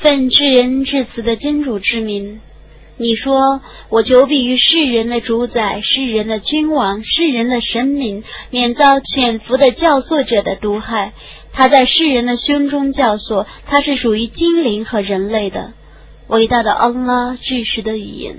奉至仁至慈的真主之名，你说我久比于世人的主宰、世人的君王、世人的神明，免遭潜伏的教唆者的毒害。他在世人的胸中教唆，他是属于精灵和人类的。伟大的安拉，至实的语言。